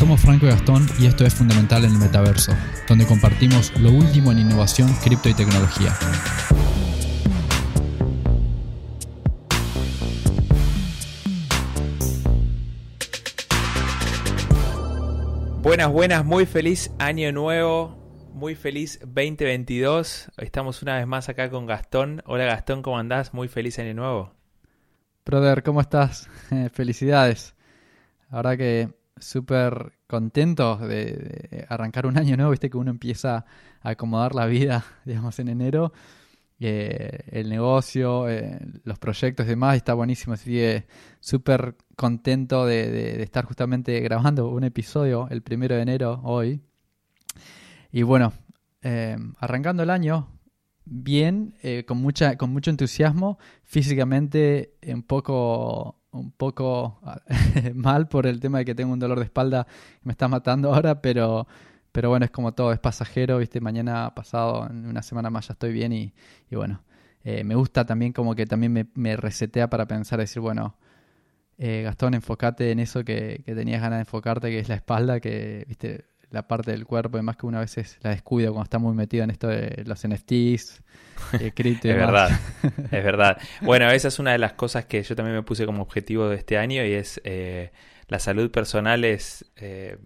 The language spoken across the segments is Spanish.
Somos Franco y Gastón y esto es Fundamental en el Metaverso, donde compartimos lo último en innovación, cripto y tecnología. Buenas, buenas, muy feliz año nuevo, muy feliz 2022. Estamos una vez más acá con Gastón. Hola Gastón, ¿cómo andás? Muy feliz año nuevo. Brother, ¿cómo estás? felicidades. La verdad que súper contento de, arrancar un año nuevo, viste que uno empieza a acomodar la vida, digamos, en enero. Eh, el negocio, eh, los proyectos y demás, está buenísimo. Así que súper contento de, estar justamente grabando un episodio el primero de enero hoy. Y bueno, eh, arrancando el año bien, con, mucha, con mucho entusiasmo, físicamente un poco un poco mal por el tema de que tengo un dolor de espalda que me está matando ahora, pero, pero bueno, es como todo, es pasajero, ¿viste? Mañana pasado, en una semana más ya estoy bien y, bueno, eh, me gusta también como que también me, me resetea para pensar, decir, bueno, eh, Gastón, enfócate en eso que, que, tenías ganas de enfocarte, que es la espalda, que, ¿viste? la parte del cuerpo, además que una vez la descuido cuando está muy metido en esto de los NFTs, Es verdad, es verdad. Bueno, esa es una de las cosas que yo también me puse como objetivo de este año y es eh, la salud personal es eh,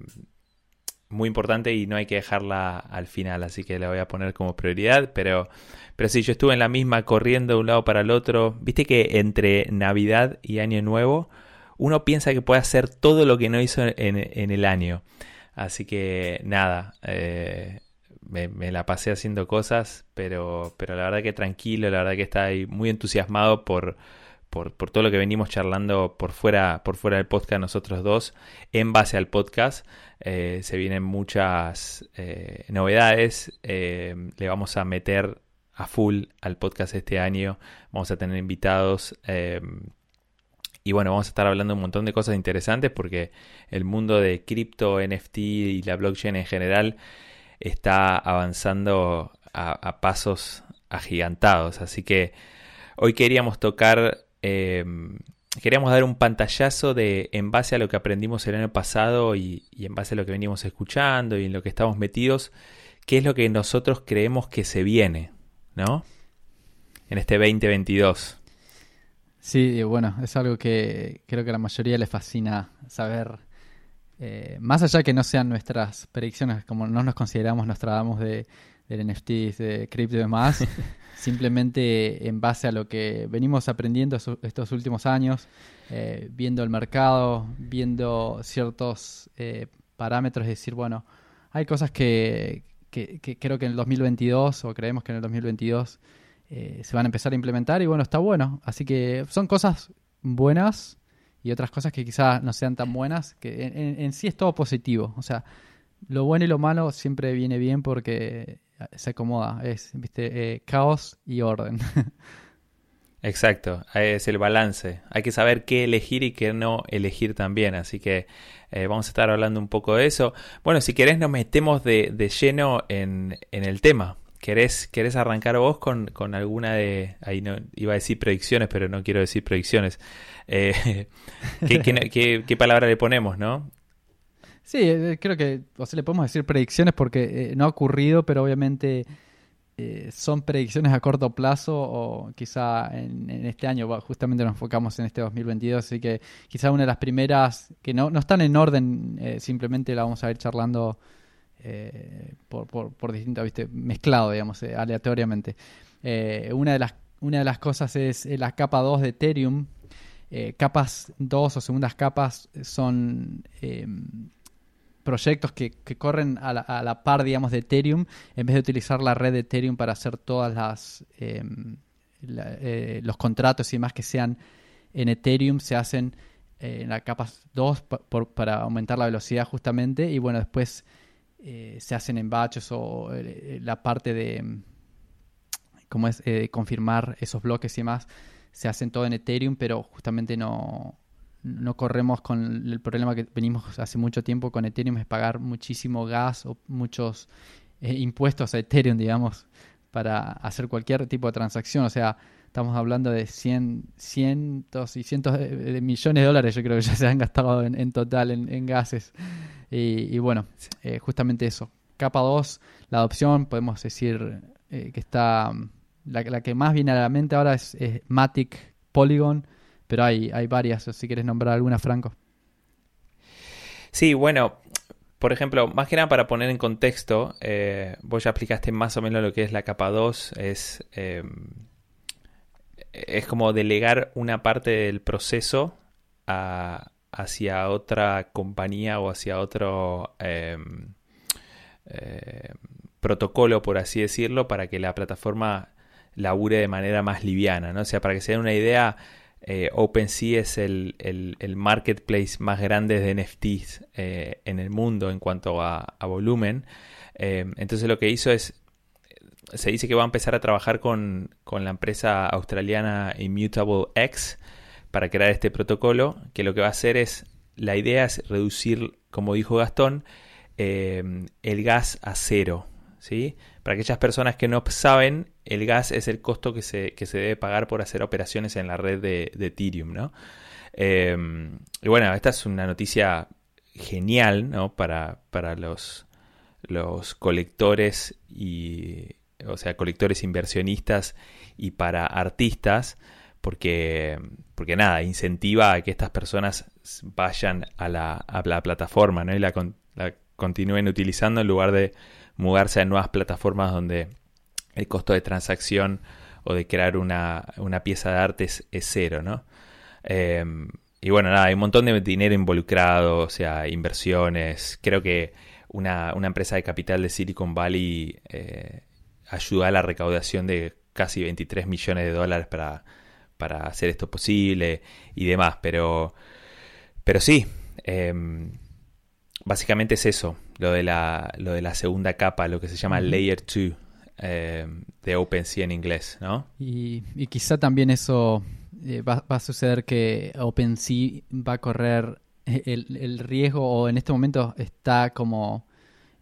muy importante y no hay que dejarla al final, así que la voy a poner como prioridad, pero, pero sí, yo estuve en la misma corriendo de un lado para el otro. Viste que entre Navidad y Año Nuevo uno piensa que puede hacer todo lo que no hizo en, en el año. Así que nada, eh, me, la pasé haciendo cosas, pero, pero la verdad que tranquilo, la verdad que está ahí muy entusiasmado por, por, todo lo que venimos charlando por fuera, por fuera del podcast nosotros dos. En base al podcast eh, se vienen muchas eh, novedades. le vamos a meter a full al podcast este año. Vamos a tener invitados. Y bueno, vamos a estar hablando un montón de cosas interesantes porque el mundo de cripto, NFT y la blockchain en general está avanzando a, pasos agigantados. Así que hoy queríamos tocar, em, queríamos dar un pantallazo de en base a lo que aprendimos el año pasado y, en base a lo que venimos escuchando y en lo que estamos metidos, qué es lo que nosotros creemos que se viene, ¿no? En este 2022. Sí, bueno, es algo que creo que a la mayoría le fascina saber. Eh, más allá que no sean nuestras predicciones, como no nos consideramos, nos tratamos de, del NFT, de cripto y demás, simplemente en base a lo que venimos aprendiendo estos últimos años, eh, viendo el mercado, viendo ciertos eh, parámetros, es decir, bueno, hay cosas que, que, que creo que en el 2022, o creemos que en el 2022, eh, se van a empezar a implementar y bueno, está bueno. Así que son cosas buenas y otras cosas que quizás no sean tan buenas, que en, sí es todo positivo. O sea, lo bueno y lo malo siempre viene bien porque se acomoda, es, viste, eh, caos y orden. Exacto, es el balance. Hay que saber qué elegir y qué no elegir también. Así que eh, vamos a estar hablando un poco de eso. Bueno, si querés nos metemos de, lleno en, en el tema. ¿Querés, ¿Querés arrancar vos con, alguna de... Ahí no iba a decir predicciones, pero no quiero decir predicciones. Eh, ¿qué, palabra le ponemos, no? Sí, eh, creo que o sea, le podemos decir predicciones porque eh, no ha ocurrido, pero obviamente son predicciones a corto plazo o quizá en, este año, justamente nos enfocamos en este 2022, así que quizá una de las primeras que no, no están en orden, simplemente la vamos a ir charlando eh, por, por, ¿viste? mezclado, digamos, eh, aleatoriamente. Eh, una, de las, una de las cosas es la capa 2 de Ethereum. capas 2 o segundas capas son proyectos que, corren a la, par, digamos, de Ethereum, en vez de utilizar la red de Ethereum para hacer todas las los contratos y demás que sean en Ethereum, se hacen en la capa 2 para aumentar la velocidad justamente y bueno, después eh, se hacen en batches o eh, la parte de mm, cómo es eh, confirmar esos bloques y demás se hacen todo en Ethereum, pero justamente no, no corremos con el problema que venimos hace mucho tiempo con Ethereum, es pagar muchísimo gas o muchos impuestos a Ethereum, digamos, para hacer cualquier tipo de transacción. O sea, estamos hablando de cien, cientos y cientos de, millones de dólares, yo creo que ya se han gastado en, total en, gases. Y, bueno, eh, justamente eso. Capa 2, la adopción, podemos decir eh, que está, la, que más viene a la mente ahora es, Matic Polygon, pero hay, hay varias, si quieres nombrar alguna, Franco. Sí, bueno, por ejemplo, más que nada para poner en contexto, eh, vos ya explicaste más o menos lo que es la capa 2, es, em, es como delegar una parte del proceso hacia otra compañía o hacia otro em, eh, protocolo, por así decirlo, para que la plataforma labure de manera más liviana, ¿no? O sea, para que se den una idea, eh, OpenSea es el, marketplace más grande de NFTs eh, en el mundo en cuanto a, volumen. Eh, entonces lo que hizo es, se dice que va a empezar a trabajar con, la empresa australiana Immutable X para crear este protocolo, que lo que va a hacer es, la idea es reducir, como dijo Gastón, el gas a cero. ¿sí? Para aquellas personas que no saben, el gas es el costo que se, se debe pagar por hacer operaciones en la red de, Ethereum, ¿no? Em, y bueno, esta es una noticia genial, ¿no? Para, para los, los colectores y, o sea, colectores inversionistas y para artistas, porque, porque nada, incentiva a que estas personas vayan a la, a la plataforma, ¿no? Y la, continúen utilizando en lugar de mudarse a nuevas plataformas donde el costo de transacción o de crear una, pieza de arte es, cero, ¿no? Em, y bueno, nada, hay un montón de dinero involucrado, o sea, inversiones. Creo que una, empresa de capital de Silicon Valley eh, ayuda a la recaudación de casi 23 millones de dólares para, para hacer esto posible y demás. Pero, pero sí, em, básicamente es eso, lo de la, lo de la segunda capa, lo que se llama Layer 2 eh, de OpenSea en inglés, ¿no? Y, quizá también eso eh, va, a suceder que OpenSea va a correr el, riesgo o en este momento está como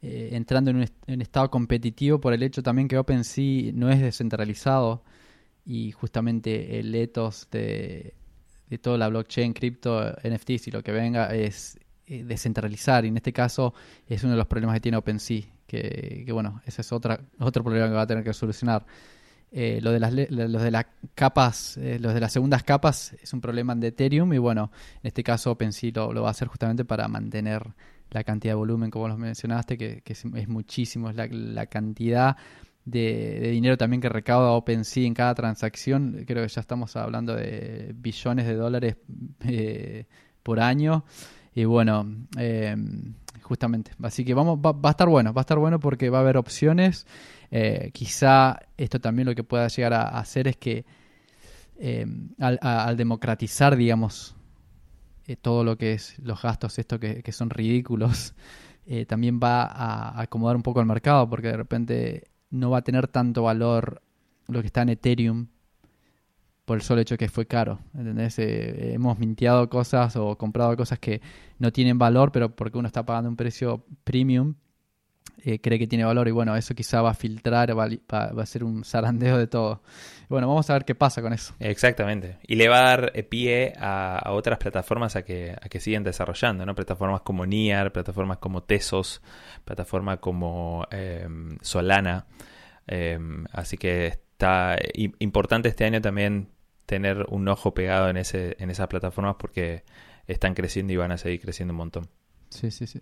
eh, entrando en un, estado competitivo por el hecho también que OpenSea no es descentralizado y justamente el ethos de, de toda la blockchain, cripto, NFTs y lo que venga es eh, descentralizar y en este caso es uno de los problemas que tiene OpenSea, que, que bueno, ese es otra, otro problema que va a tener que solucionar. Eh, lo de las los de las capas, los de las segundas capas es un problema de Ethereum y bueno, en este caso OpenSea lo, lo va a hacer justamente para mantener la cantidad de volumen, como lo mencionaste, que, es, muchísimo, es la, cantidad de, dinero también que recauda OpenSea en cada transacción. Creo que ya estamos hablando de billones de dólares por año. Y bueno, eh, justamente. Así que vamos, va, a estar bueno, va a estar bueno porque va a haber opciones. Eh, quizá esto también lo que pueda llegar a, hacer es que eh, al, democratizar, digamos, todo lo que es los gastos, esto que, que son ridículos, también va a acomodar un poco el mercado porque de repente no va a tener tanto valor lo que está en Ethereum por el solo hecho que fue caro. ¿Entendés? Eh, hemos mintiado cosas o comprado cosas que no tienen valor, pero porque uno está pagando un precio premium, eh, cree que tiene valor. Y bueno, eso quizá va a filtrar, va, va, a ser un zarandeo de todo. bueno, vamos a ver qué pasa con eso. Exactamente. Y le va a dar eh, pie a, otras plataformas a que, a que sigan desarrollando, ¿no? Plataformas como Niar, plataformas como Tesos, plataformas como em, Solana. Em, así que está importante este año también tener un ojo pegado en, ese, en esas plataformas porque están creciendo y van a seguir creciendo un montón. Sí, sí, sí.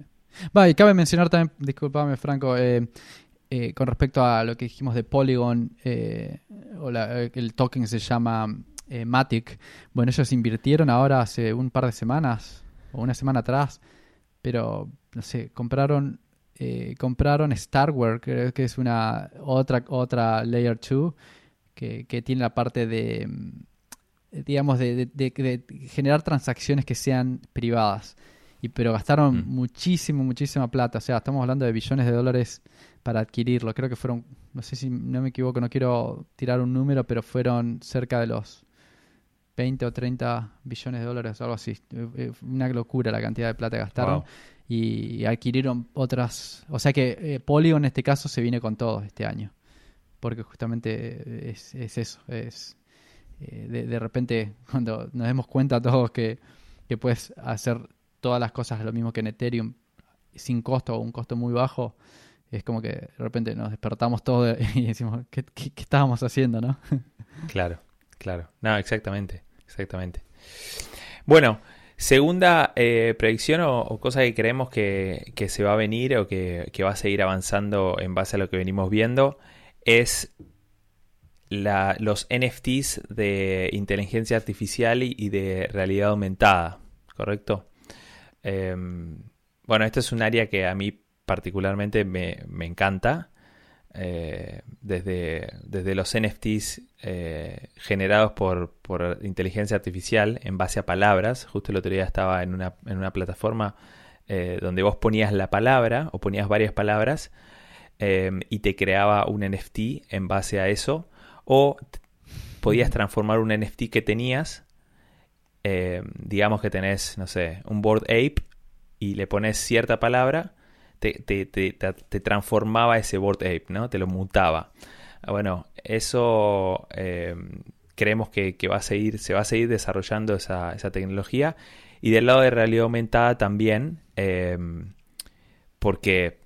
Va, y cabe mencionar también, discúlpame Franco, eh, eh, con respecto a lo que dijimos de Polygon, eh, o el token se llama Matic. Bueno, ellos invirtieron ahora hace un par de semanas, o una semana atrás, pero, no sé, compraron compraron Starware, creo que es una otra, otra Layer 2, que, que tiene la parte de digamos, de, generar transacciones que sean privadas. Y, pero gastaron mm. muchísimo, muchísima plata. O sea, estamos hablando de billones de dólares para adquirirlo. Creo que fueron, no sé si no me equivoco, no quiero tirar un número, pero fueron cerca de los 20 o 30 billones de dólares o algo así. Eh, eh, una locura la cantidad de plata que gastaron. Y, adquirieron otras. O sea que eh, Polygon en este caso se viene con todo este año. Porque justamente es, es eso. Es eh, de, repente cuando nos demos cuenta todos que, que puedes hacer todas las cosas lo mismo que en Ethereum sin costo o un costo muy bajo, es como que de repente nos despertamos todos y decimos, ¿qué, estábamos haciendo, no? claro, claro. No, exactamente, exactamente. Bueno, segunda eh, predicción o, cosa que creemos que, se va a venir o que, que, va a seguir avanzando en base a lo que venimos viendo es los NFTs de inteligencia artificial y, de realidad aumentada, ¿correcto? Em, bueno, esto es un área que a mí particularmente me, encanta. Eh, desde, desde, los NFTs eh, generados por, inteligencia artificial en base a palabras. Justo el otro día estaba en una, en una plataforma eh, donde vos ponías la palabra o ponías varias palabras y te creaba un NFT en base a eso o podías transformar un NFT que tenías, eh, digamos que tenés, no sé, un board ape y le pones cierta palabra, te, transformaba ese board ape, ¿no? Te lo mutaba. Ah, bueno, eso eh, creemos que, va a seguir, se va a seguir desarrollando esa, tecnología. Y del lado de realidad aumentada también, eh, porque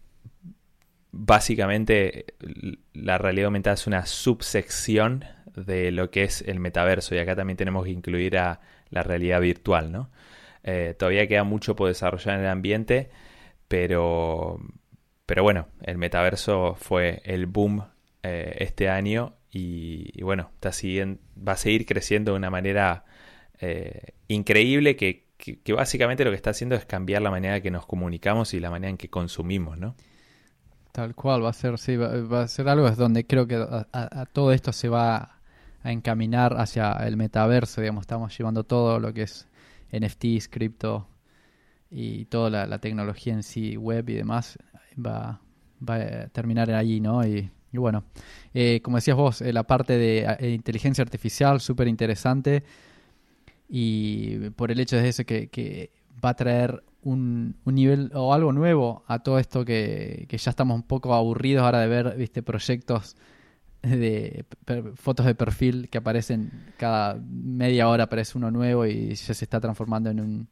básicamente la realidad aumentada es una subsección de lo que es el metaverso y acá también tenemos que incluir a la realidad virtual, ¿no? Eh, todavía queda mucho por desarrollar en el ambiente, pero, pero bueno, el metaverso fue el boom eh, este año y, bueno, está va a seguir creciendo de una manera eh, increíble que, que, básicamente lo que está haciendo es cambiar la manera que nos comunicamos y la manera en que consumimos, ¿no? Tal cual, va a ser, sí, va, a ser algo donde creo que a, todo esto se va a encaminar hacia el metaverso, digamos, estamos llevando todo lo que es NFTs, cripto y toda la, tecnología en sí, web y demás, va, va a terminar allí, ¿no? Y, bueno, eh, como decías vos, eh, la parte de eh, inteligencia artificial, súper interesante, y por el hecho de eso que, que va a traer un, nivel o algo nuevo a todo esto que, ya estamos un poco aburridos ahora de ver viste proyectos de fotos de perfil que aparecen cada media hora aparece uno nuevo y ya se está transformando en un,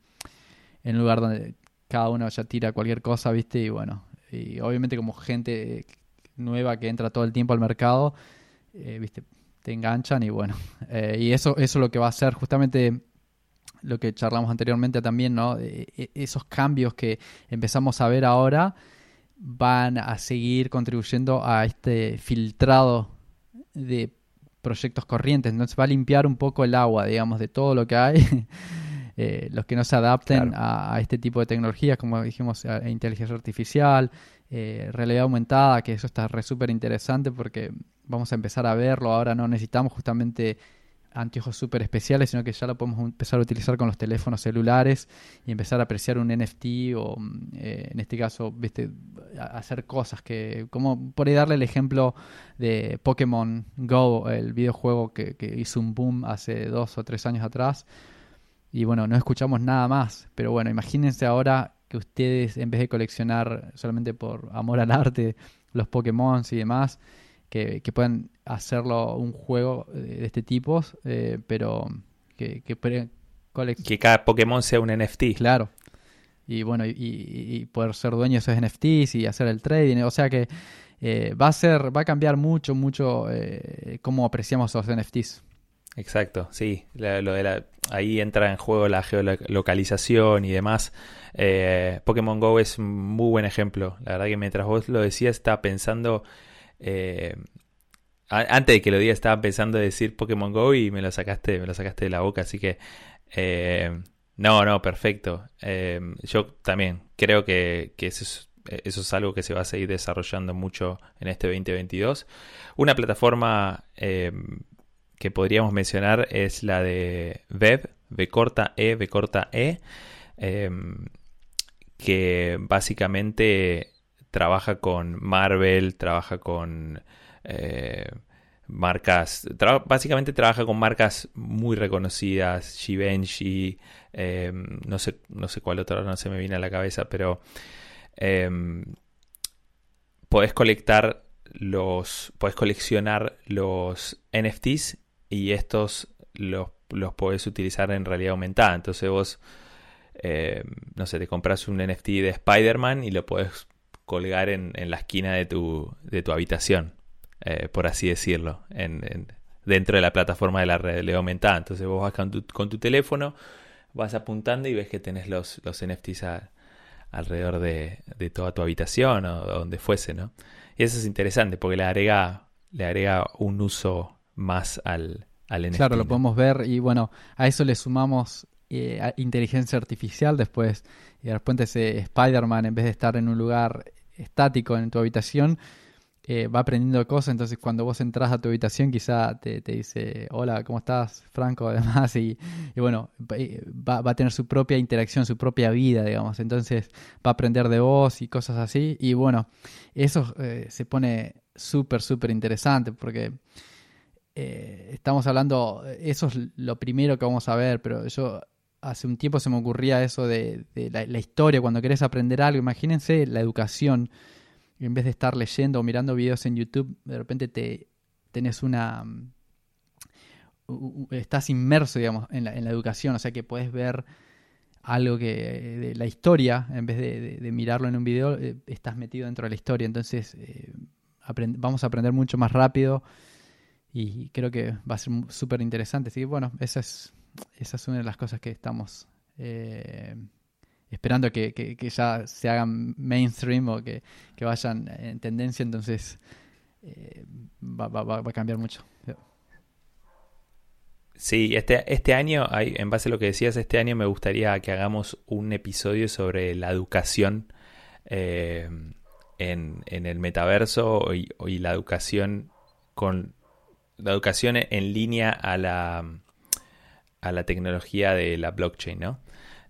en lugar donde cada uno ya tira cualquier cosa viste y bueno y obviamente como gente nueva que entra todo el tiempo al mercado eh, viste te enganchan y bueno eh, y eso eso es lo que va a hacer justamente lo que charlamos anteriormente también, ¿no? E, e, esos cambios que empezamos a ver ahora van a seguir contribuyendo a este filtrado de proyectos corrientes. Entonces va a limpiar un poco el agua, digamos, de todo lo que hay. Eh, los que no se adapten a, este tipo de tecnologías, como dijimos, inteligencia artificial, eh, realidad aumentada, que eso está súper interesante porque vamos a empezar a verlo. Ahora no necesitamos justamente anteojos súper especiales, sino que ya lo podemos empezar a utilizar con los teléfonos celulares y empezar a apreciar un NFT o, mm, eh, en este caso, hacer cosas que, como por ahí darle el ejemplo de Pokémon Go, el videojuego que, hizo un boom hace dos o tres años atrás. Y bueno, no escuchamos nada más, pero bueno, imagínense ahora que ustedes, en vez de coleccionar solamente por amor al arte los Pokémon y demás, que, que puedan hacerlo un juego de este tipo, eh, pero que, que, que cada Pokémon sea un NFT. Claro. Y bueno, y, poder ser dueño de esos NFTs y hacer el trading. O sea que eh, va a ser, va a cambiar mucho, mucho eh, cómo apreciamos los NFTs. Exacto, sí. lo de la, ahí entra en juego la geolocalización y demás. Pokémon Go es un muy buen ejemplo. La verdad que mientras vos lo decías, estaba pensando eh, antes de que lo diga estaba pensando decir Pokémon Go y me lo sacaste, me lo sacaste de la boca, así que eh, no, no, perfecto. Eh, yo también creo que, eso, es, algo que se va a seguir desarrollando mucho en este 2022. Una plataforma que podríamos mencionar es la de Web, V corta E, E, que básicamente trabaja con Marvel, trabaja con eh, marcas, básicamente trabaja con marcas muy reconocidas, Givenchy, em, no, sé, no sé cuál otro no se me viene a la cabeza, pero em, podés colectar los, podés coleccionar los NFTs y estos los, los podés utilizar en realidad aumentada. Entonces vos, eh, no sé, te compras un NFT de Spider-Man y lo podés colgar en, la esquina de tu, de tu habitación, eh, por así decirlo, en, dentro de la plataforma de la realidad aumentada. Entonces vos vas con tu, teléfono, vas apuntando y ves que tenés los, los NFTs alrededor de, de, toda tu habitación o donde fuese, ¿no? Y eso es interesante porque le agrega, le agrega un uso más al, al NFT. Claro, lo podemos ver y bueno, a eso le sumamos eh, inteligencia artificial después y de repente ese Spider-Man en vez de estar en un lugar estático en tu habitación eh, va aprendiendo cosas, entonces cuando vos entras a tu habitación quizá te, dice, hola, ¿cómo estás, Franco? Además, y, bueno, va, va, a tener su propia interacción, su propia vida, digamos, entonces va a aprender de vos y cosas así, y bueno, eso eh, se pone súper, súper interesante porque eh, estamos hablando, eso es lo primero que vamos a ver, pero yo hace un tiempo se me ocurría eso de, la, la historia, cuando querés aprender algo, imagínense la educación en vez de estar leyendo o mirando videos en YouTube, de repente te tenés una... Mm, estás inmerso, digamos, en la, educación, o sea que puedes ver algo que de la historia, en vez de, mirarlo en un video, eh, estás metido dentro de la historia, entonces eh, vamos a aprender mucho más rápido y creo que va a ser súper interesante. Así que bueno, esa es, esa es una de las cosas que estamos eh, esperando que, que, ya se hagan mainstream o que, vayan en tendencia, entonces eh, va, va, va, a cambiar mucho. Sí, este, este año, en base a lo que decías, este año me gustaría que hagamos un episodio sobre la educación eh, en, en, el metaverso y, y, la educación con la educación en línea a la, a la tecnología de la blockchain, ¿no?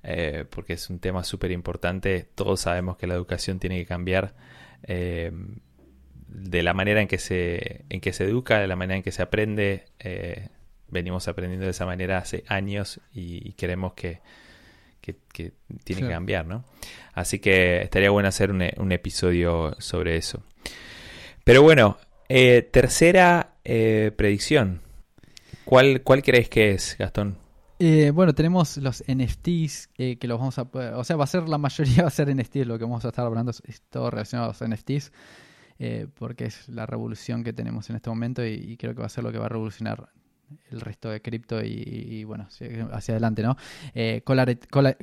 Eh, porque es un tema súper importante. Todos sabemos que la educación tiene que cambiar eh, de la manera en que, se, en que se educa, de la manera en que se aprende. Eh, venimos aprendiendo de esa manera hace años y, queremos que, tiene que cambiar, ¿no? Así que estaría bueno hacer un, episodio sobre eso. Pero bueno, tercera predicción. ¿Cuál, ¿Cuál crees que es, Gastón? Eh, bueno, tenemos los NFTs eh, que los vamos a o sea, va a ser la mayoría va a ser NFTs, lo que vamos a estar hablando es, todo relacionado a los NFTs, eh, porque es la revolución que tenemos en este momento y, creo que va a ser lo que va a revolucionar el resto de cripto y, bueno, hacia adelante, ¿no?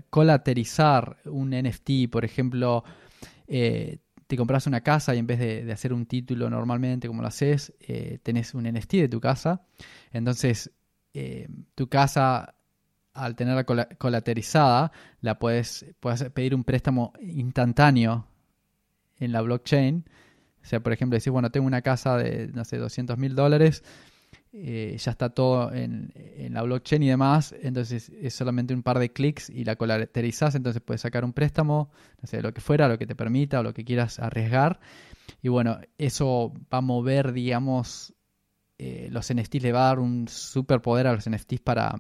colaterizar un NFT, por ejemplo, te compras una casa y en vez de, de, hacer un título normalmente como lo haces, tenés un NFT de tu casa, entonces tu casa al tenerla colaterizada, la puedes, puedes pedir un préstamo instantáneo en la blockchain. O sea, por ejemplo, decir, bueno, tengo una casa de, no sé, 200 mil dólares, eh, ya está todo en, la blockchain y demás, entonces es solamente un par de clics y la colaterizas, entonces puedes sacar un préstamo, no sé, lo que fuera, lo que te permita o lo que quieras arriesgar. Y bueno, eso va a mover, digamos, eh, los NFTs, le va a dar un super poder a los NFTs para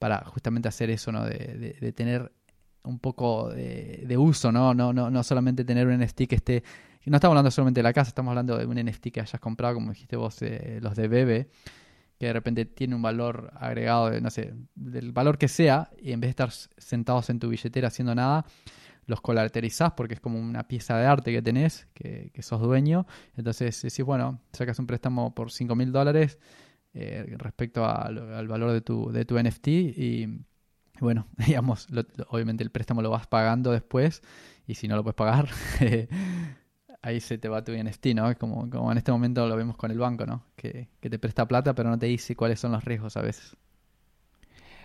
para justamente hacer eso, ¿no? De, tener un poco de, uso, ¿no? No, ¿no? no solamente tener un NFT que esté... No estamos hablando solamente de la casa, estamos hablando de un NFT que hayas comprado, como dijiste vos, eh, los de Bebe, que de repente tiene un valor agregado, de, no sé, del valor que sea, y en vez de estar sentados en tu billetera haciendo nada, los colaterizás porque es como una pieza de arte que tenés, que, que sos dueño. Entonces decís, bueno, sacas un préstamo por 5 mil dólares, eh, respecto al, valor de tu, de tu NFT y bueno, digamos, obviamente el préstamo lo vas pagando después y si no lo puedes pagar, ahí se te va tu NFT, ¿no? Como, como en este momento lo vemos con el banco, ¿no? Que, te presta plata pero no te dice cuáles son los riesgos a veces.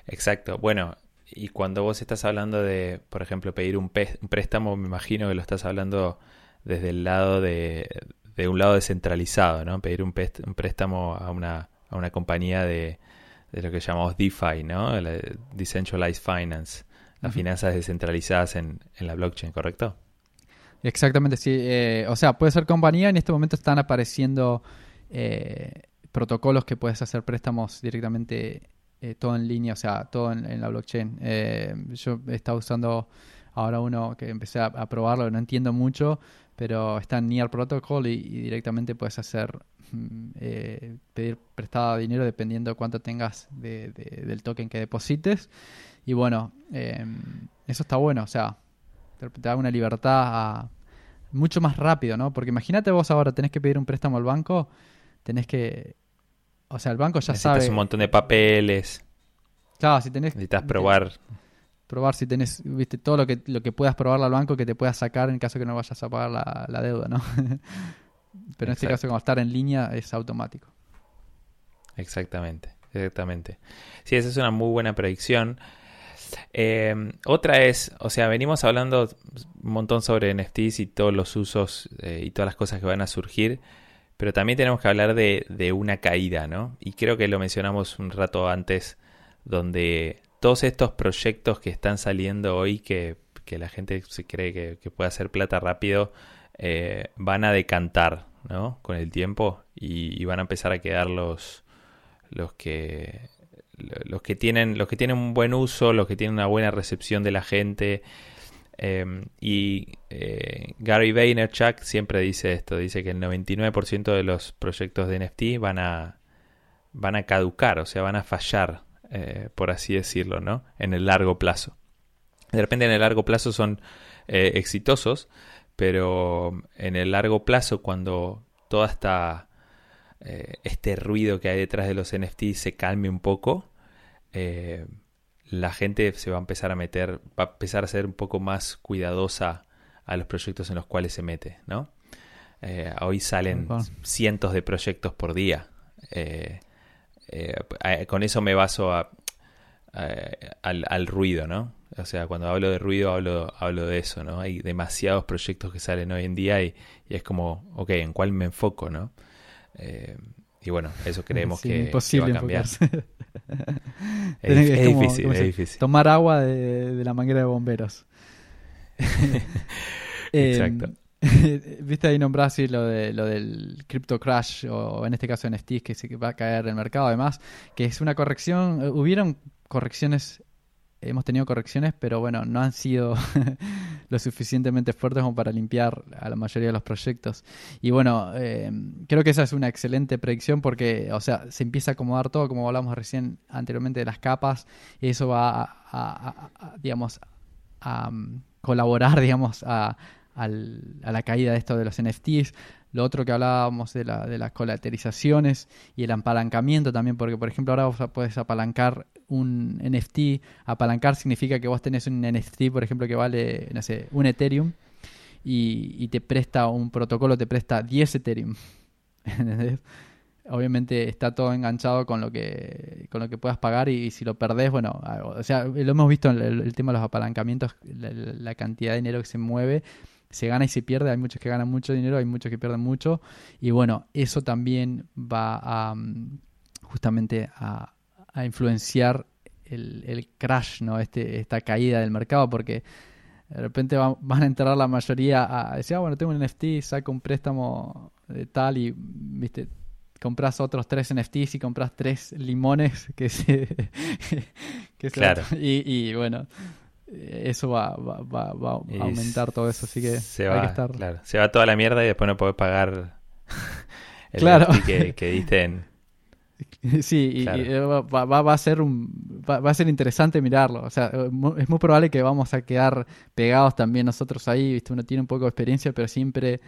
Exacto, bueno, y cuando vos estás hablando de, por ejemplo, pedir un, préstamo, me imagino que lo estás hablando desde el lado de, de un lado descentralizado, ¿no? Pedir un préstamo a una a una compañía de, lo que llamamos DeFi, ¿no? Decentralized Finance, las finanzas descentralizadas en, la blockchain, ¿correcto? Exactamente, sí. Eh, o sea, puede ser compañía, en este momento están apareciendo eh, protocolos que puedes hacer préstamos directamente eh, todo en línea, o sea, todo en, la blockchain. yo he estado usando ahora uno que empecé a, probarlo, no entiendo mucho, pero está en Near Protocol y, directamente puedes hacer, eh, pedir prestado dinero dependiendo cuánto tengas del token que deposites. Y bueno, em, eso está bueno, o sea, te, da una libertad mucho más rápido, ¿no? Porque imagínate vos ahora tenés que pedir un préstamo al banco, tenés que... O sea, el banco ya Necesitas sabe... un montón de papeles. Claro, si tenés... Necesitas probar... probar si tenés, viste, todo lo que, lo que puedas probarle al banco que te puedas sacar en caso que no vayas a pagar la, deuda, ¿no? Pero en este caso, como estar en línea, es automático. Exactamente, exactamente. Sí, esa es una muy buena predicción. Eh, otra es, o sea, venimos hablando un montón sobre NFTs y todos los usos eh, y todas las cosas que van a surgir, pero también tenemos que hablar de, de, una caída, ¿no? Y creo que lo mencionamos un rato antes, donde todos estos proyectos que están saliendo hoy, que, que la gente se cree que, puede hacer plata rápido, eh, van a decantar, ¿no? Con el tiempo y, van a empezar a quedar los, los que los que tienen los que tienen un buen uso, los que tienen una buena recepción de la gente. Em, y eh, Gary Vaynerchuk siempre dice esto, dice que el 99% de los proyectos de NFT van a, van a caducar, o sea, van a fallar, eh, por así decirlo, ¿no? En el largo plazo. De repente en el largo plazo son eh, exitosos, pero en el largo plazo cuando toda esta eh, este ruido que hay detrás de los NFT se calme un poco, eh, la gente se va a empezar a meter, va a empezar a ser un poco más cuidadosa a los proyectos en los cuales se mete, ¿no? Eh, hoy salen cientos de proyectos por día. con eso me baso a, al, ruido, ¿no? O sea, cuando hablo de ruido hablo, hablo de eso, ¿no? Hay demasiados proyectos que salen hoy en día y, y es como, ok, ¿en cuál me enfoco, ¿no? Eh, y bueno, eso creemos que, va a cambiar. es, difícil, es difícil. Tomar agua de, la manguera de bomberos. Exacto. Viste ahí nombraste lo, de, lo del crypto crash o en este caso NFTs que se va a caer el mercado además, que es una corrección, eh, hubieron correcciones hemos tenido correcciones, pero bueno, no han sido lo suficientemente fuertes como para limpiar a la mayoría de los proyectos. Y bueno, eh, creo que esa es una excelente predicción porque, o sea, se empieza a acomodar todo, como hablamos recién anteriormente de las capas, y eso va a, digamos, a um, colaborar, digamos, a, a la caída de esto de los NFTs. Lo otro que hablábamos de, la, de las colaterizaciones y el apalancamiento también, porque por ejemplo ahora vos puedes apalancar un NFT. Apalancar significa que vos tenés un NFT, por ejemplo, que vale, no sé, un Ethereum y, te presta un protocolo, te presta 10 Ethereum. Obviamente está todo enganchado con lo que con lo que puedas pagar y, si lo perdés, bueno, o sea, lo hemos visto en el, tema de los apalancamientos, la cantidad de dinero que se mueve se gana y se pierde, hay muchos que ganan mucho dinero, hay muchos que pierden mucho, y bueno, eso también va a mm, justamente a, influenciar el, crash, ¿no? Este, esta caída del mercado, porque de repente van, a entrar la mayoría a decir, ah, bueno, tengo un NFT, saco un préstamo de tal y, viste, compras otros tres NFTs y compras tres limones que se... que claro. y, y bueno, eso va, va, va, va a aumentar todo eso, así que se hay va, que estar... Claro, se va toda la mierda y después no puedes pagar el claro. que, que diste en... Sí, y, eh, va, va, a ser un, va, a ser interesante mirarlo. O sea, es muy probable que vamos a quedar pegados también nosotros ahí. ¿viste? Uno tiene un poco de experiencia, pero siempre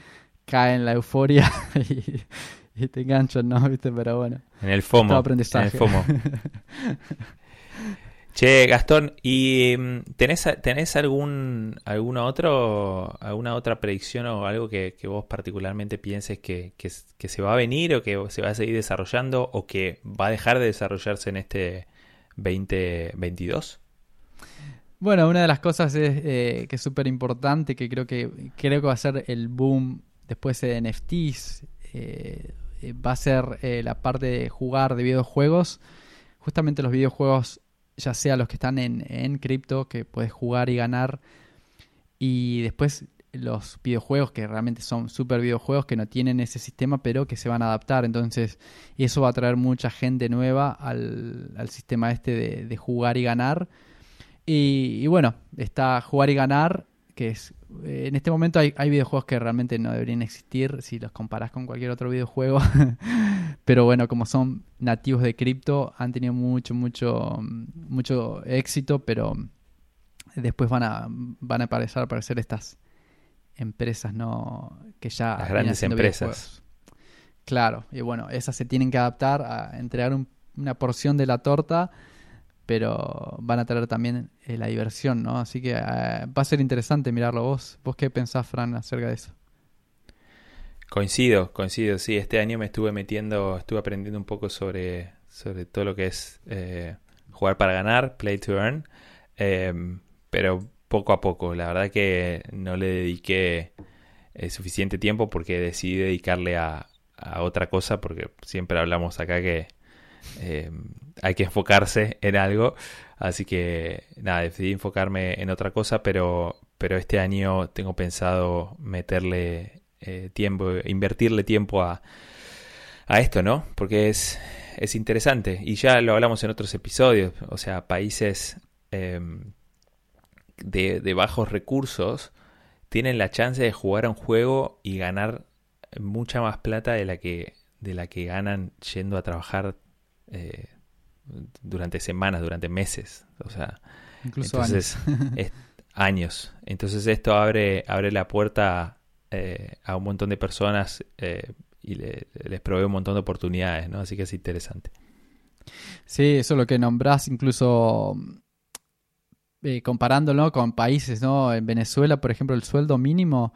cae en la euforia y, te enganchan, ¿no? ¿Viste? Pero bueno. En el FOMO. En el FOMO. Che, Gastón, ¿y mm, tenés, tenés algún, alguna, otro, alguna otra predicción o algo que, vos particularmente pienses que, se va a venir o que se va a seguir desarrollando o que va a dejar de desarrollarse en este 2022? Bueno, una de las cosas es, eh, que es súper importante, que creo que creo que va a ser el boom después de NFTs, eh, va a ser eh, la parte de jugar de videojuegos. Justamente los videojuegos ya sea los que están en, en cripto, que puedes jugar y ganar, y después los videojuegos que realmente son super videojuegos que no tienen ese sistema pero que se van a adaptar. Entonces eso va a traer mucha gente nueva al, sistema este de, jugar y ganar. Y, bueno, está jugar y ganar, que es... en este momento hay, hay, videojuegos que realmente no deberían existir si los comparas con cualquier otro videojuego. Pero bueno, como son nativos de cripto, han tenido mucho, mucho, mucho éxito, pero después van a, van a aparecer, aparecer estas empresas no que ya las grandes empresas. claro y bueno esas se tienen que adaptar a entregar una porción de la torta pero van a traer también eh, la diversión no así que eh, va a ser interesante mirarlo. Vos vos qué pensás Fran acerca de eso coincido coincido. Sí este año me estuve metiendo estuve aprendiendo un poco sobre sobre todo lo que es eh, jugar para ganar play to earn pero poco a poco. La verdad que no le dediqué suficiente tiempo porque decidí dedicarle a, otra cosa, porque siempre hablamos acá que eh, hay que enfocarse en algo. Así que nada, decidí enfocarme en otra cosa, pero, pero este año tengo pensado meterle eh, tiempo, invertirle tiempo a, a esto, ¿no? Porque es, es interesante. Y ya lo hablamos en otros episodios. O sea, países de, bajos recursos tienen la chance de jugar a un juego y ganar mucha más plata de la que, de la que ganan yendo a trabajar eh, durante semanas, durante meses. O sea, incluso años. años. Entonces esto abre, abre la puerta eh, a un montón de personas eh, y les provee un montón de oportunidades, ¿no? Así que es interesante. Sí, eso es lo que nombrás, incluso eh, comparándolo con países, ¿no? En Venezuela, por ejemplo, el sueldo mínimo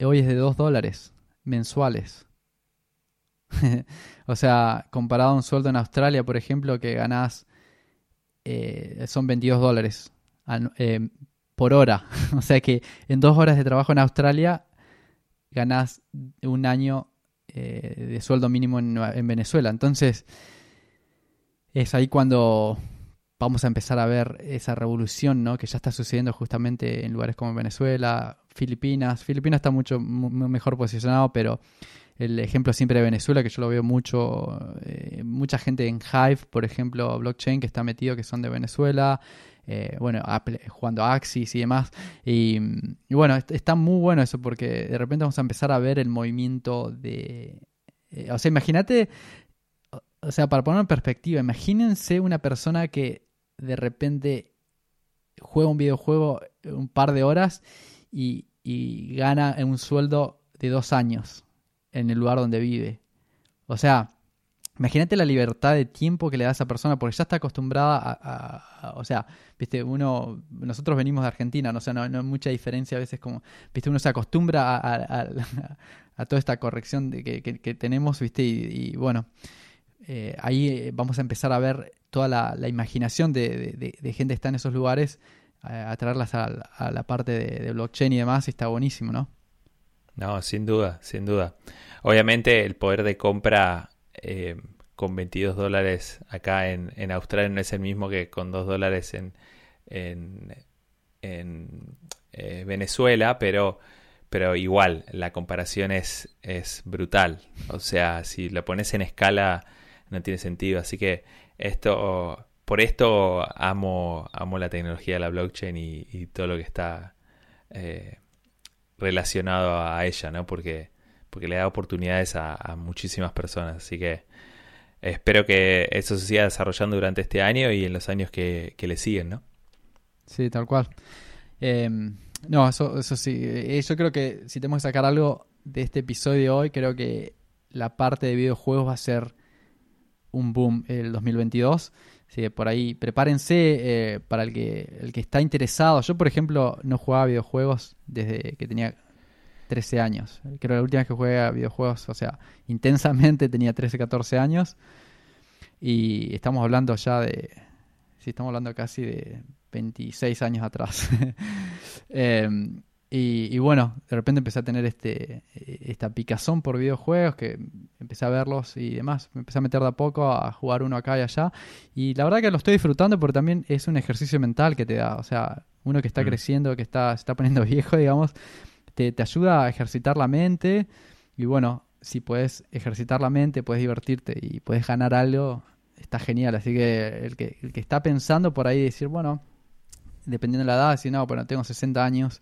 hoy es de 2 dólares mensuales. o sea, comparado a un sueldo en Australia, por ejemplo, que ganás, eh, son 22 dólares eh, por hora. o sea que en dos horas de trabajo en Australia ganás un año de sueldo mínimo en Venezuela. Entonces, es ahí cuando vamos a empezar a ver esa revolución ¿no? que ya está sucediendo justamente en lugares como Venezuela, Filipinas. Filipinas está mucho mejor posicionado, pero el ejemplo siempre de Venezuela, que yo lo veo mucho, eh, mucha gente en Hive, por ejemplo, blockchain que está metido, que son de Venezuela, eh, bueno, Apple, jugando Axis y demás. Y, bueno, está muy bueno eso porque de repente vamos a empezar a ver el movimiento de... Eh, o sea, imagínate, o sea, para poner en perspectiva, imagínense una persona que de repente juega un videojuego un par de horas y, gana un sueldo de dos años en el lugar donde vive. O sea, imagínate la libertad de tiempo que le da a esa persona porque ya está acostumbrada a, o sea, viste, uno, nosotros venimos de Argentina, no, no, hay mucha diferencia a veces como, viste, uno se acostumbra a, toda esta corrección de que, tenemos, viste, y, bueno, eh, ahí eh, vamos a empezar a ver toda la, imaginación de, gente que está en esos lugares, a, traerlas a, la parte de, blockchain y demás, y está buenísimo, ¿no? No, sin duda, sin duda. Obviamente el poder de compra eh, con 22 dólares acá en, en, Australia no es el mismo que con 2 dólares en, en, eh, Venezuela, pero, pero igual la comparación es, es brutal. O sea, si lo pones en escala no tiene sentido. Así que esto, por esto amo, amo la tecnología de la blockchain y, todo lo que está eh, relacionado a ella, ¿no? Porque, porque le da oportunidades a, muchísimas personas. Así que espero que eso se siga desarrollando durante este año y en los años que, le siguen, ¿no? Sí, tal cual. Em, no, eso, eso sí. Eh, yo creo que si tenemos que sacar algo de este episodio hoy, creo que la parte de videojuegos va a ser un boom el 2022. Así que por ahí prepárense eh, para el que, el que está interesado. Yo, por ejemplo, no jugaba videojuegos desde que tenía 13 años. Creo que la última vez que jugué a videojuegos, o sea, intensamente tenía 13, 14 años. Y estamos hablando ya de... Sí, estamos hablando casi de 26 años atrás. eh, y, bueno, de repente empecé a tener este, esta picazón por videojuegos, que empecé a verlos y demás. Me empecé a meter de a poco a jugar uno acá y allá. Y la verdad que lo estoy disfrutando porque también es un ejercicio mental que te da. O sea, uno que está mm. creciendo, que está, se está poniendo viejo, digamos, te, te ayuda a ejercitar la mente. Y bueno, si puedes ejercitar la mente, puedes divertirte y puedes ganar algo, está genial. Así que el que, el que está pensando por ahí decir, bueno, dependiendo de la edad, decir, no, bueno, tengo 60 años,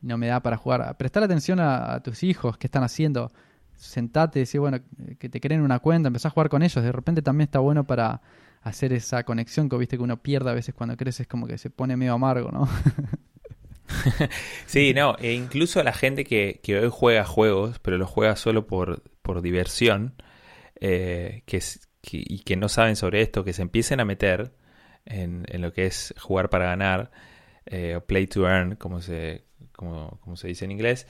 no me da para jugar. Prestar atención a, tus hijos, qué están haciendo. Sentate, decir, bueno, que te creen una cuenta, empezar a jugar con ellos. De repente también está bueno para hacer esa conexión que viste que uno pierde a veces cuando creces, como que se pone medio amargo, ¿no? sí, no, e incluso la gente que, que, hoy juega juegos, pero los juega solo por, por diversión, eh, que, y que no saben sobre esto, que se empiecen a meter en, en lo que es jugar para ganar, eh, o play to earn, como se, como, como se dice en inglés,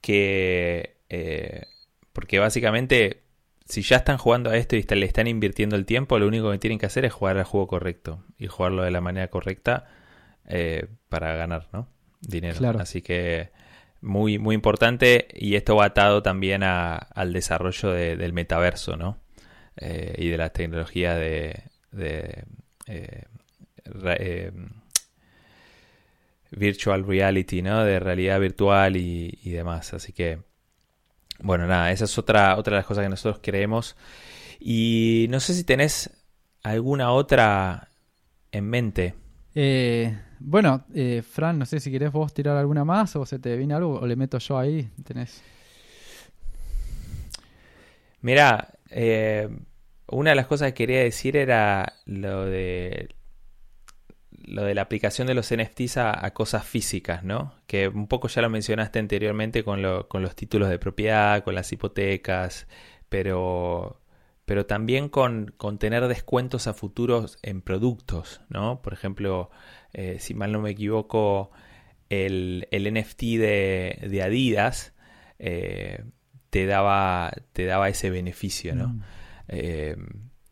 que... Eh, porque básicamente si ya están jugando a esto y le están invirtiendo el tiempo, lo único que tienen que hacer es jugar al juego correcto y jugarlo de la manera correcta eh, para ganar, ¿no? Dinero. Así que muy, muy importante y esto va atado también al desarrollo del metaverso, ¿no? Eh, y de la tecnología de, eh, virtual reality, ¿no? De realidad virtual y, y demás. Así que bueno, nada, esa es otra, otra de las cosas que nosotros creemos. Y no sé si tenés alguna otra en mente. Eh, bueno, eh, Fran, no sé si querés vos tirar alguna más o se te viene algo o le meto yo ahí. Tenés. Mira, eh, una de las cosas que quería decir era lo de lo de la aplicación de los NFTs a, cosas físicas, ¿no? Que un poco ya lo mencionaste anteriormente con, los títulos de propiedad, con las hipotecas, pero, pero también con, tener descuentos a futuros en productos, ¿no? Por ejemplo, eh, si mal no me equivoco, el, NFT de, Adidas eh, te, daba, te daba ese beneficio, ¿no? Mm. Eh,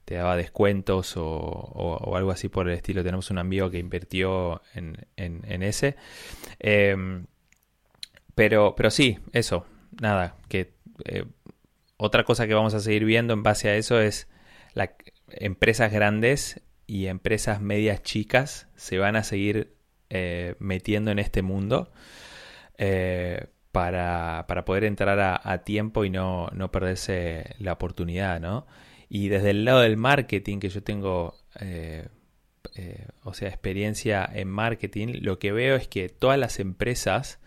te daba descuentos o, algo así por el estilo. Tenemos un amigo que invirtió en, ese. Em, pero, pero sí, eso, nada, que eh, otra cosa que vamos a seguir viendo en base a eso es las empresas grandes y empresas medias chicas se van a seguir eh, metiendo en este mundo. Eh, para, poder entrar a, a tiempo y no, no, perderse la oportunidad, ¿no? Y desde el lado del marketing, que yo tengo, eh, eh, o sea, experiencia en marketing, lo que veo es que todas las empresas,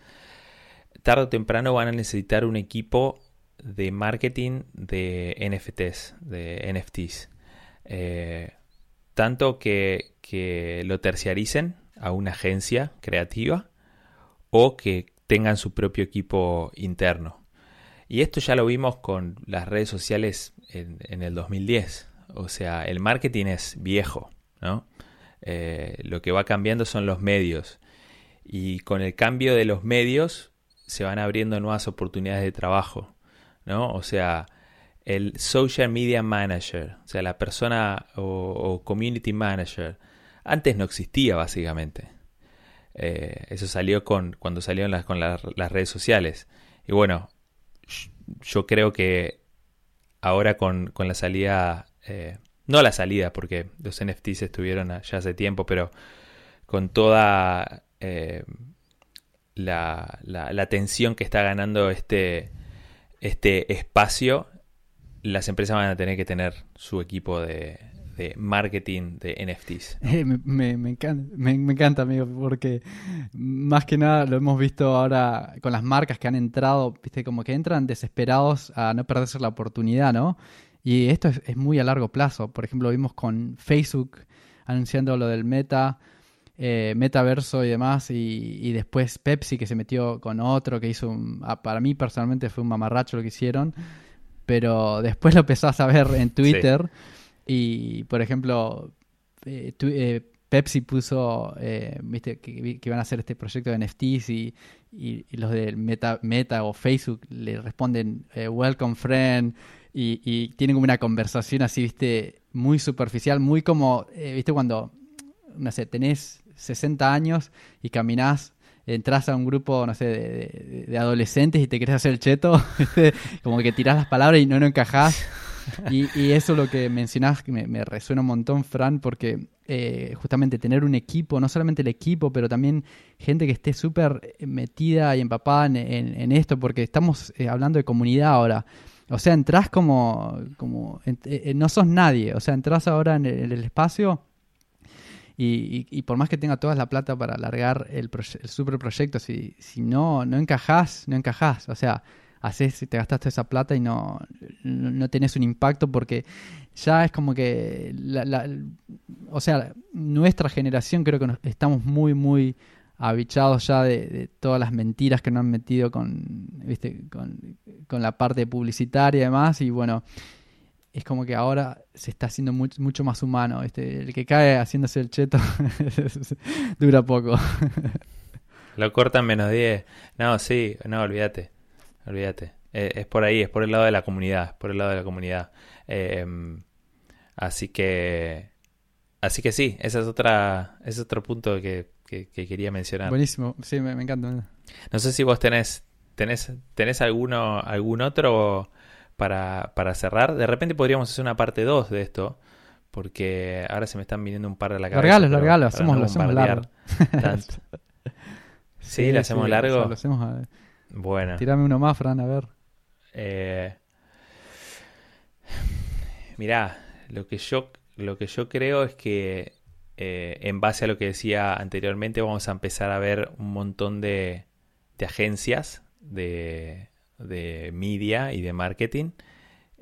tarde o temprano, van a necesitar un equipo de marketing de NFTs, de NFTs. Eh, tanto que, que lo terciaricen a una agencia creativa o que tengan su propio equipo interno. Y esto ya lo vimos con las redes sociales en, el 2010. O sea, el marketing es viejo, ¿no? Eh, lo que va cambiando son los medios. Y con el cambio de los medios se van abriendo nuevas oportunidades de trabajo, ¿no? O sea, el social media manager, o sea, la persona o, community manager, antes no existía básicamente. Eh, eso salió con cuando salieron las, con las redes sociales. Y bueno, yo creo que ahora con, la salida, eh, no la salida, porque los NFTs estuvieron ya hace tiempo, pero con toda eh, la, la, la, atención que está ganando este, este espacio, las empresas van a tener que tener su equipo de, de marketing de NFTs. Eh, me, me, encanta, me, encanta, amigo, porque más que nada lo hemos visto ahora con las marcas que han entrado, viste, como que entran desesperados a no perderse la oportunidad, ¿no? Y esto es, muy a largo plazo. Por ejemplo, vimos con Facebook anunciando lo del meta, eh, metaverso y demás, y, después Pepsi que se metió con otro que hizo, un, ah, para mí personalmente fue un mamarracho lo que hicieron, pero después lo empezás a ver en Twitter. Y, por ejemplo, eh, eh, Pepsi puso, eh, viste, que, iban a hacer este proyecto de NFTs y, y, los de Meta, Meta o Facebook le responden Welcome Friend y, tienen como una conversación así, viste, muy superficial, muy como, viste, cuando, no sé, tenés 60 años y caminás entras a un grupo, no sé, de, adolescentes y te querés hacer el cheto, como que tirás las palabras y no, no encajás. Y, eso lo que mencionás me, me resuena un montón, Fran, porque eh, justamente tener un equipo, no solamente el equipo, pero también gente que esté súper metida y empapada en, esto, porque estamos eh, hablando de comunidad ahora. O sea, entras como, como eh, no sos nadie, o sea, entras ahora en el, espacio Y, por más que tenga toda la plata para alargar el, el super proyecto, si, si no, no encajás, no encajás. O sea, haces, te gastaste esa plata y no, no, tenés un impacto porque ya es como que, la, o sea, nuestra generación creo que estamos muy, muy abichados ya de, todas las mentiras que nos han metido con, ¿viste? Con, con, la parte publicitaria y demás. Y bueno, es como que ahora se está haciendo mucho, más humano. El que cae haciéndose el cheto dura poco. Lo cortan menos 10. No, sí, no, olvídate. Olvídate. Eh, es por ahí, es por el lado de la comunidad. Es por el lado de la comunidad. Em, así que. Así que sí, ese es otra. Ese es otro punto que, quería mencionar. Buenísimo, sí, me, encanta. No sé si vos tenés. ¿Tenés, tenés alguno, algún otro para, para cerrar? De repente podríamos hacer una parte 2 de esto. Porque ahora se me están viniendo un par de la cabeza. Largalos, largalos, hacemos, lo hacemos largo. sí, lo hacemos largo. Lo hacemos a... Bueno. Tírame uno más, Fran, a ver. Eh, mirá, lo que yo, lo que yo creo es que eh, en base a lo que decía anteriormente vamos a empezar a ver un montón de, agencias de, media y de marketing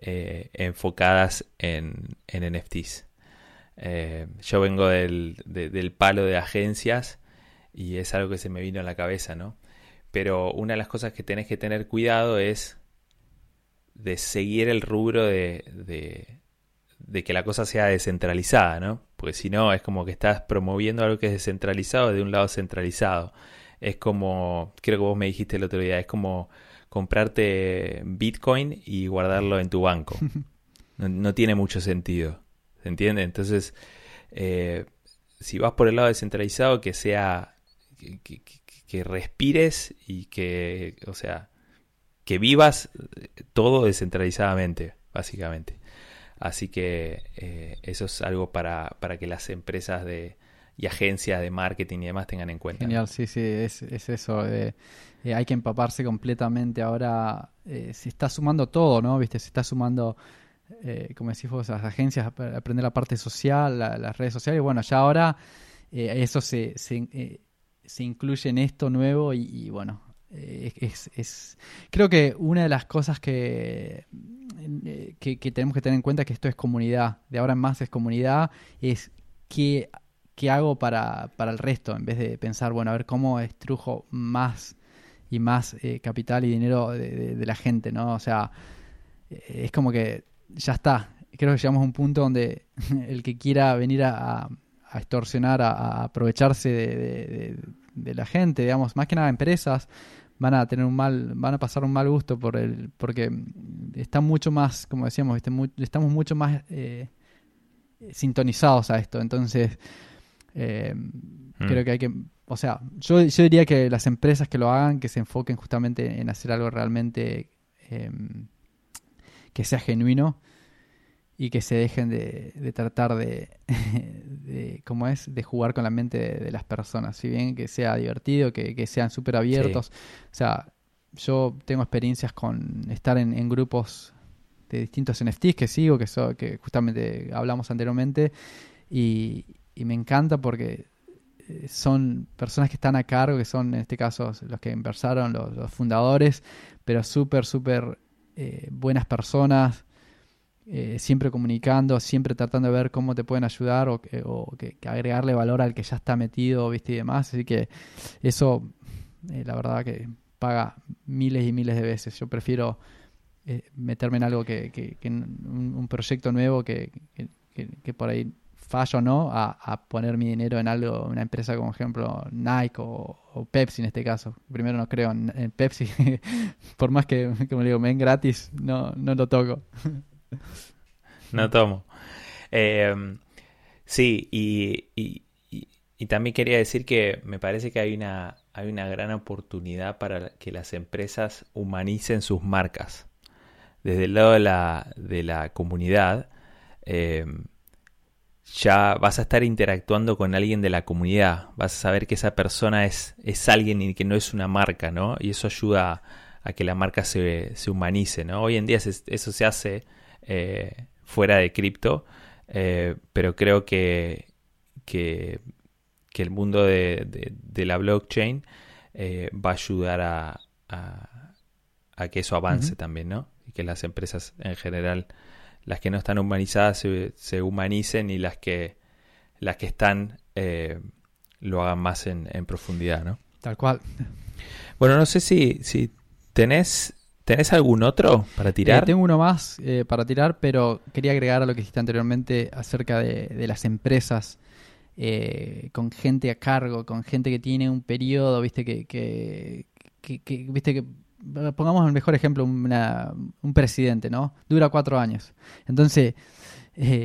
eh, enfocadas en, en NFTs. yo vengo del, del, palo de agencias y es algo que se me vino a la cabeza, ¿no? Pero una de las cosas que tenés que tener cuidado es de seguir el rubro de, de, que la cosa sea descentralizada, ¿no? Porque si no, es como que estás promoviendo algo que es descentralizado de un lado centralizado. Es como, creo que vos me dijiste el otro día, es como comprarte Bitcoin y guardarlo en tu banco. No, tiene mucho sentido, ¿se entiende? Entonces, eh, si vas por el lado descentralizado, que sea, que respires y que, o sea, que vivas todo descentralizadamente, básicamente. Así que eh, eso es algo para, para, que las empresas de, y agencias de marketing y demás tengan en cuenta. Genial, sí, sí, es, eso. Eh, eh, hay que empaparse completamente. Ahora se está sumando todo, ¿no? Viste, se está sumando, como decís vos, las agencias, aprender la parte social, las redes sociales. Bueno, ya ahora eso se se incluye en esto nuevo y, bueno, eh, es, creo que una de las cosas que, eh, que, tenemos que tener en cuenta es que esto es comunidad, de ahora en más es comunidad, es qué, qué hago para, para, el resto, en vez de pensar, bueno, a ver cómo estrujo más y más eh, capital y dinero de, la gente, ¿no? O sea, es como que ya está, creo que llegamos a un punto donde el que quiera venir a, a extorsionar, a, aprovecharse de la gente, digamos, más que nada empresas van a tener un mal, van a pasar un mal gusto por el, porque está mucho más, como decíamos, estamos mucho más eh, sintonizados a esto. Entonces, eh, mm. creo que hay que, o sea, yo, yo diría que las empresas que lo hagan, que se enfoquen justamente en hacer algo realmente em, que sea genuino y que se dejen de, tratar de, de, ¿cómo es?, de jugar con la mente de, las personas. Si bien que sea divertido, que, sean súper abiertos. O sea, yo tengo experiencias con estar en, grupos de distintos NFTs que sigo, que, que justamente hablamos anteriormente, y, me encanta porque eh, son personas que están a cargo, que son en este caso los que inversaron, los, fundadores, pero súper, súper eh, buenas personas, eh, siempre comunicando, siempre tratando de ver cómo te pueden ayudar o, que, agregarle valor al que ya está metido, viste y demás. Así que eso, eh, la verdad que paga miles y miles de veces. Yo prefiero eh, meterme en algo que, un, proyecto nuevo que, por ahí fallo o no, a, poner mi dinero en algo, una empresa como ejemplo Nike o, Pepsi en este caso. Primero no creo en, Pepsi, por más que, como digo, me den gratis, no, no lo toco. no tomo. Em, sí, y, también quería decir que me parece que hay una, hay una gran oportunidad para que las empresas humanicen sus marcas. Desde el lado de la, de la comunidad, em, ya vas a estar interactuando con alguien de la comunidad. Vas a saber que esa persona es, es alguien y que no es una marca, ¿no? Y eso ayuda a, que la marca se, se humanice, ¿no? Hoy en día eso se hace eh, fuera de cripto, eh, pero creo que, que, el mundo de, la blockchain eh, va a ayudar a, a, que eso avance también, ¿no? Y que las empresas en general, las que no están humanizadas, se, se humanicen y las que, las que están lo hagan más en, en profundidad, ¿no? Tal cual. Bueno, no sé si, si tenés, tenés algún otro para tirar. Eh, tengo uno más eh, para tirar, pero quería agregar a lo que dijiste anteriormente acerca de, las empresas eh, con gente a cargo, con gente que tiene un periodo, viste, que, que, viste que pongamos el mejor ejemplo, un presidente, ¿no? Dura cuatro años. Entonces,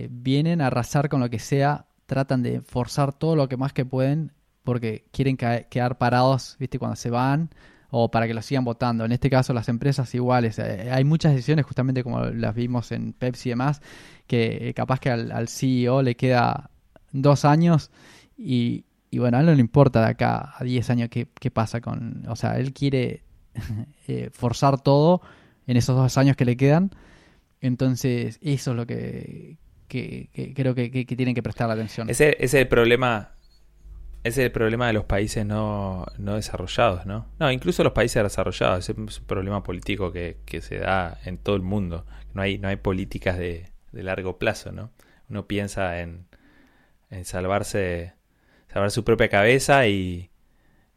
vienen a arrasar con lo que sea, tratan de forzar todo lo que más que pueden porque quieren quedar parados, ¿viste? Cuando se van o para que los sigan votando. En este caso, las empresas iguales. Eh, hay muchas decisiones, justamente como las vimos en Pepsi y demás, que eh, capaz que al, CEO le queda dos años y, bueno, a él no le importa de acá a 10 años qué, pasa con... O sea, él quiere eh, forzar todo en esos dos años que le quedan. Entonces, eso es lo que, creo que, tienen que prestar atención. Ese, ese es el problema ese es el problema de los países no, desarrollados, ¿no? No, incluso los países desarrollados. es un problema político que, se da en todo el mundo. No hay, no hay políticas de, largo plazo, ¿no? Uno piensa en, en salvarse, salvar su propia cabeza y,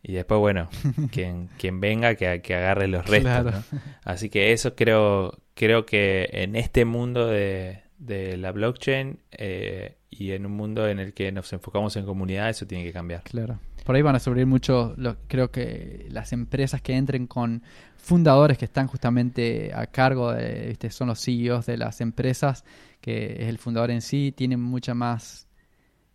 y después, bueno, quien, quien venga que, que agarre los restos, ¿no? Así que eso creo, creo que en este mundo de, de la blockchain eh, y en un mundo en el que nos enfocamos en comunidad, eso tiene que cambiar. Claro. Por ahí van a sobrevivir mucho, creo que las empresas que entren con fundadores que están justamente a cargo de, son los CEOs de las empresas, que es el fundador en sí, tienen mucha más,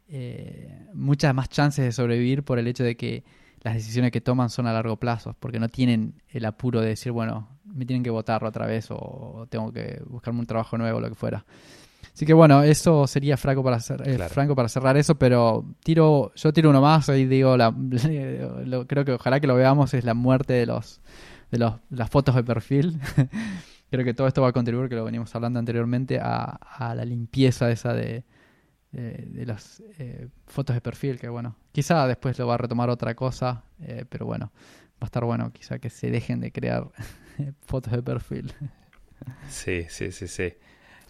eh, muchas más chances de sobrevivir por el hecho de que las decisiones que toman son a largo plazo, porque no tienen el apuro de decir, bueno, me tienen que votar otra vez o tengo que buscarme un trabajo nuevo o lo que fuera. Así que bueno, eso sería franco para, eh, franco para cerrar eso, pero tiro, yo tiro uno más y digo, la, creo que ojalá que lo veamos, es la muerte de los de los, las fotos de perfil. creo que todo esto va a contribuir, que lo venimos hablando anteriormente, a, la limpieza esa de, de, las eh, fotos de perfil, que bueno, quizá después lo va a retomar otra cosa, eh, pero bueno, va a estar bueno quizá que se dejen de crear fotos de perfil. Sí, sí, sí, sí.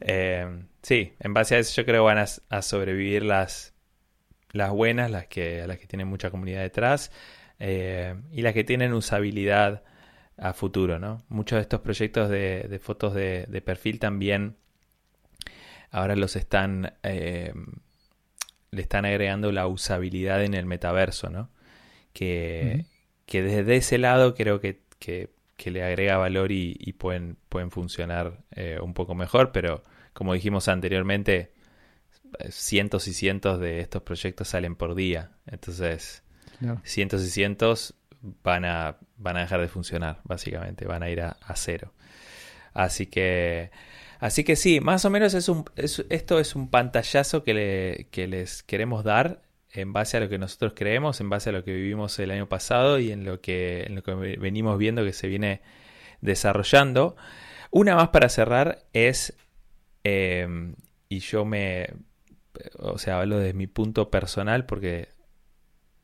Eh, sí, en base a eso yo creo que van a, sobrevivir las, las buenas, las que, las que tienen mucha comunidad detrás eh, y las que tienen usabilidad a futuro, ¿no? Muchos de estos proyectos de, fotos de, perfil también ahora los están eh, le están agregando la usabilidad en el metaverso, ¿no? Que, que desde ese lado creo que, que, le agrega valor y, pueden, pueden funcionar un poco mejor, pero como dijimos anteriormente, cientos y cientos de estos proyectos salen por día. Entonces, cientos y cientos van a, van a dejar de funcionar, básicamente, van a ir a, cero. Así que, así que sí, más o menos es un, esto es un pantallazo que, le, que les queremos dar en base a lo que nosotros creemos, en base a lo que vivimos el año pasado y en lo que, en lo que venimos viendo que se viene desarrollando. Una más para cerrar es Em, y yo me, o sea, hablo desde mi punto personal porque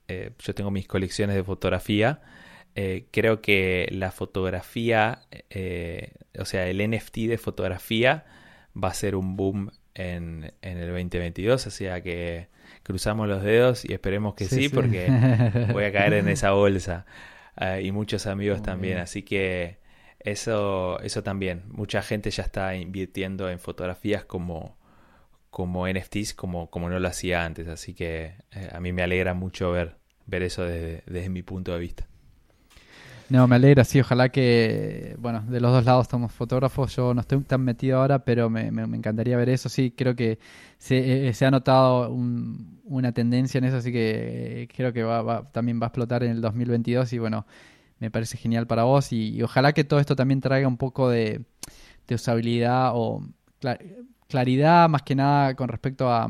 eh, yo tengo mis colecciones de fotografía. Eh, creo que la fotografía, eh, o sea, el NFT de fotografía va a ser un boom en, en el 2022, o sea que cruzamos los dedos y esperemos que sí, porque voy a caer en esa bolsa. y muchos amigos también, así que eso, eso también. Mucha gente ya está invirtiendo en fotografías como, como NFTs como, como no lo hacía antes. Así que eh, a mí me alegra mucho ver, ver eso desde, desde, mi punto de vista. No, me alegra, sí, ojalá que, bueno, de los dos lados estamos fotógrafos, yo no estoy tan metido ahora, pero me, me, encantaría ver eso, sí, creo que se, eh, se ha notado una tendencia en eso, así que eh, creo que va, también va a explotar en el 2022 y bueno, me parece genial para vos y, ojalá que todo esto también traiga un poco de, usabilidad o claridad más que nada con respecto a,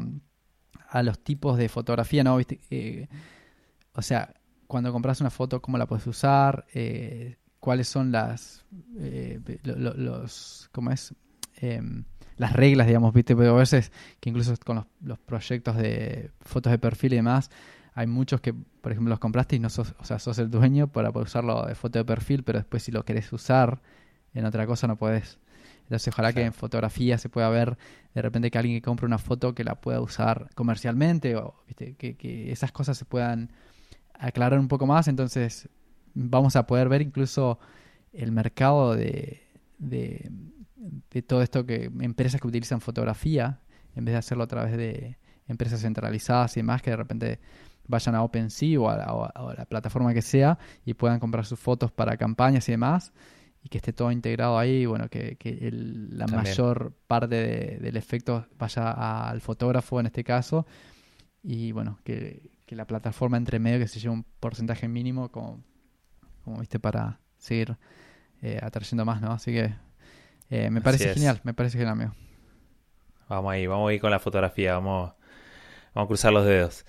los tipos de fotografía, ¿no? ¿Viste? Eh, o sea, cuando compras una foto, cómo la puedes usar, eh, cuáles son las, eh, los, ¿cómo es? Em, las reglas, digamos, viste, pero a veces que incluso con los, proyectos de fotos de perfil y demás, hay muchos que, por ejemplo, los compraste y no sos, o sea, sos el dueño para poder usarlo de foto de perfil, pero después si lo querés usar en otra cosa no podés. Entonces ojalá que en fotografía se pueda ver de repente que alguien que compre una foto que la pueda usar comercialmente o ¿viste? Que, que esas cosas se puedan aclarar un poco más. Entonces vamos a poder ver incluso el mercado de, de, todo esto que empresas que utilizan fotografía en vez de hacerlo a través de empresas centralizadas y demás que de repente vayan a OpenSea o a, la plataforma que sea y puedan comprar sus fotos para campañas y demás y que esté todo integrado ahí, bueno, que, la mayor parte del efecto vaya al fotógrafo en este caso y bueno, que, la plataforma entre medio que se lleve un porcentaje mínimo como, como viste para seguir eh, atrayendo más, ¿no? Así que eh, me parece genial, me parece genial, amigo. Vamos ahí, vamos ahí con la fotografía, vamos, vamos a cruzar los dedos.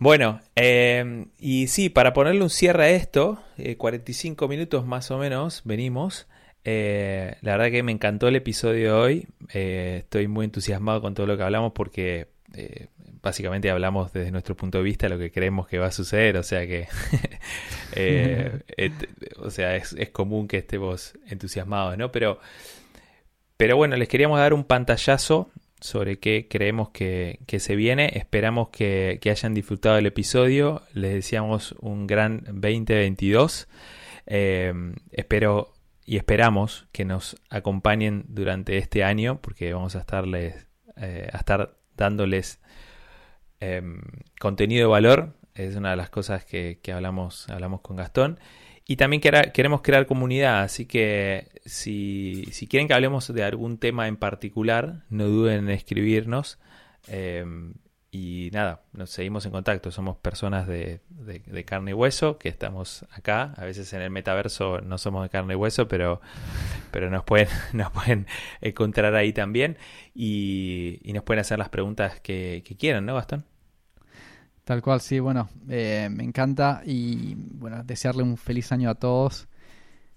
Bueno, eh, y sí, para ponerle un cierre a esto, 45 eh, minutos más o menos, venimos. Eh, la verdad que me encantó el episodio de hoy. estoy muy entusiasmado con todo lo que hablamos porque básicamente hablamos desde nuestro punto de vista lo que creemos que va a suceder. O sea que, o sea, es, es, común que estemos entusiasmados, ¿no? Pero, pero bueno, les queríamos dar un pantallazo sobre qué creemos que, se viene. Esperamos que, hayan disfrutado el episodio. Les deseamos un gran 2022. Eh, espero y esperamos que nos acompañen durante este año porque vamos a estarles eh, a estar dándoles em, contenido de valor. Es una de las cosas que, hablamos, hablamos con Gastón. Y también queremos crear comunidad, así que si, quieren que hablemos de algún tema en particular, no duden en escribirnos. Em, y nada, nos seguimos en contacto. Somos personas de, carne y hueso que estamos acá. A veces en el metaverso no somos de carne y hueso, pero, pero nos, pueden, nos pueden encontrar ahí también. Y, nos pueden hacer las preguntas que, que quieran, ¿no, Gastón? Tal cual, sí, bueno, eh, me encanta y bueno, desearle un feliz año a todos,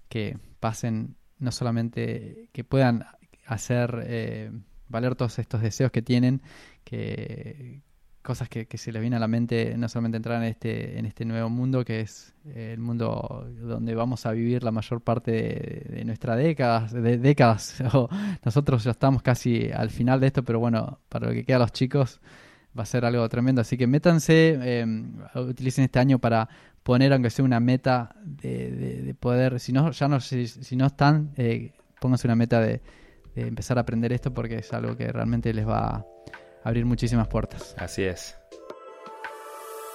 que pasen no solamente, que puedan hacer eh, valer todos estos deseos que tienen, que cosas que, se les vienen a la mente, no solamente entrar en este, en este nuevo mundo, que es el mundo donde vamos a vivir la mayor parte de, nuestra décadas, de décadas, nosotros ya estamos casi al final de esto, pero bueno, para lo que queda los chicos, va a ser algo tremendo. Así que métanse, eh, utilicen este año para poner, aunque sea una meta de, poder, si no, ya no, si, no están, eh, pónganse una meta de, de, empezar a aprender esto porque es algo que realmente les va a abrir muchísimas puertas. Así es.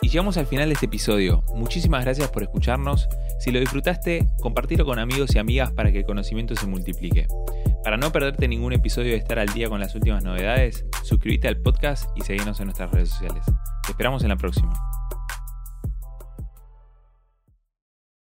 Y llegamos al final de este episodio. Muchísimas gracias por escucharnos. Si lo disfrutaste, compartilo con amigos y amigas para que el conocimiento se multiplique. Para no perderte ningún episodio de estar al día con las últimas novedades, suscríbete al podcast y seguinos en nuestras redes sociales. Te esperamos en la próxima.